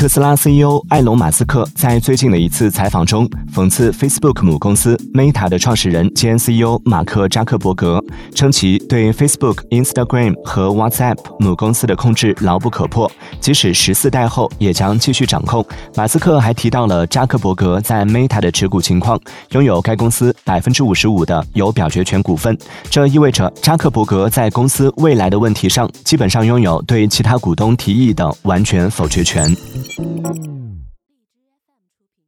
特斯拉 CEO 埃隆·马斯克在最近的一次采访中，讽刺 Facebook 母公司 Meta 的创始人兼 CEO 马克·扎克伯格，称其对 Facebook、Instagram 和 WhatsApp 母公司的控制牢不可破，即使十四代后也将继续掌控。马斯克还提到了扎克伯格在 Meta 的持股情况，拥有该公司百分之五十五的有表决权股份，这意味着扎克伯格在公司未来的问题上，基本上拥有对其他股东提议的完全否决权。品。